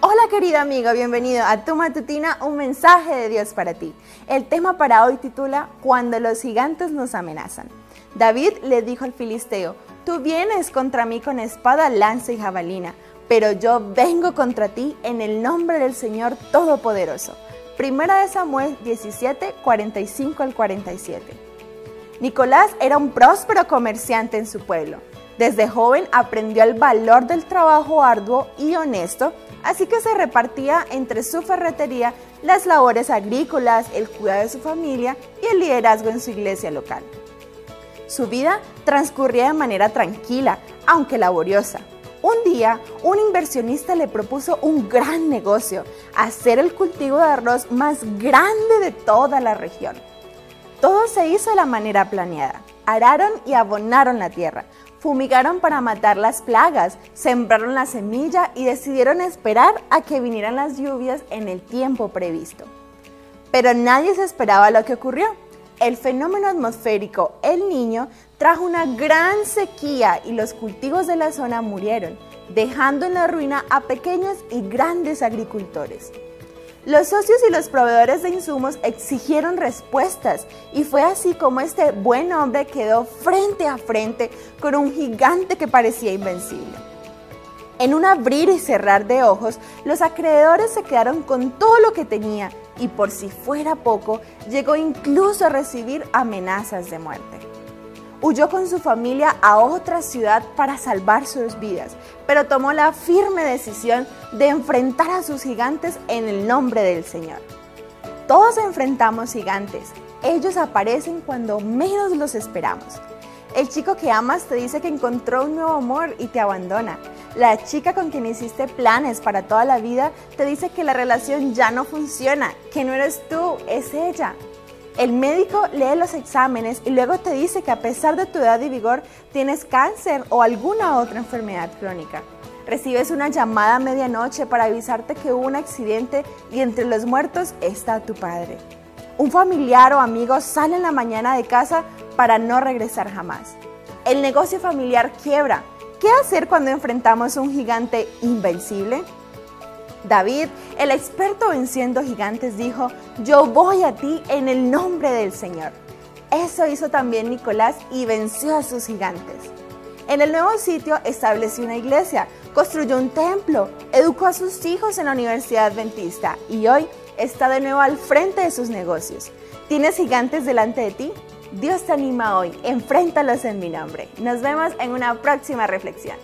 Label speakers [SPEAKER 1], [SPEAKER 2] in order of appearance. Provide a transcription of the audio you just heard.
[SPEAKER 1] Hola querido amigo, bienvenido a Tu Matutina, un mensaje de Dios para ti. El tema para hoy titula Cuando los gigantes nos amenazan. David le dijo al filisteo, tú vienes contra mí con espada, lanza y jabalina, pero yo vengo contra ti en el nombre del Señor Todopoderoso. Primera de Samuel 17, 45 al 47. Nicolás era un próspero comerciante en su pueblo. Desde joven aprendió el valor del trabajo arduo y honesto así que se repartía entre su ferretería las labores agrícolas, el cuidado de su familia y el liderazgo en su iglesia local. Su vida transcurría de manera tranquila, aunque laboriosa. Un día, un inversionista le propuso un gran negocio, hacer el cultivo de arroz más grande de toda la región. Todo se hizo de la manera planeada. Araron y abonaron la tierra, Fumigaron para matar las plagas, sembraron la semilla y decidieron esperar a que vinieran las lluvias en el tiempo previsto. Pero nadie se esperaba lo que ocurrió. El fenómeno atmosférico El Niño trajo una gran sequía y los cultivos de la zona murieron, dejando en la ruina a pequeños y grandes agricultores. Los socios y los proveedores de insumos exigieron respuestas y fue así como este buen hombre quedó frente a frente con un gigante que parecía invencible. En un abrir y cerrar de ojos, los acreedores se quedaron con todo lo que tenía y por si fuera poco, llegó incluso a recibir amenazas de muerte. Huyó con su familia a otra ciudad para salvar sus vidas, pero tomó la firme decisión de enfrentar a sus gigantes en el nombre del Señor. Todos enfrentamos gigantes. Ellos aparecen cuando menos los esperamos. El chico que amas te dice que encontró un nuevo amor y te abandona. La chica con quien hiciste planes para toda la vida te dice que la relación ya no funciona, que no eres tú, es ella. El médico lee los exámenes y luego te dice que a pesar de tu edad y vigor tienes cáncer o alguna otra enfermedad crónica. Recibes una llamada a medianoche para avisarte que hubo un accidente y entre los muertos está tu padre. Un familiar o amigo sale en la mañana de casa para no regresar jamás. El negocio familiar quiebra. ¿Qué hacer cuando enfrentamos un gigante invencible? David, el experto venciendo gigantes, dijo, yo voy a ti en el nombre del Señor. Eso hizo también Nicolás y venció a sus gigantes. En el nuevo sitio estableció una iglesia, construyó un templo, educó a sus hijos en la Universidad Adventista y hoy está de nuevo al frente de sus negocios. ¿Tienes gigantes delante de ti? Dios te anima hoy, enfréntalos en mi nombre. Nos vemos en una próxima reflexión.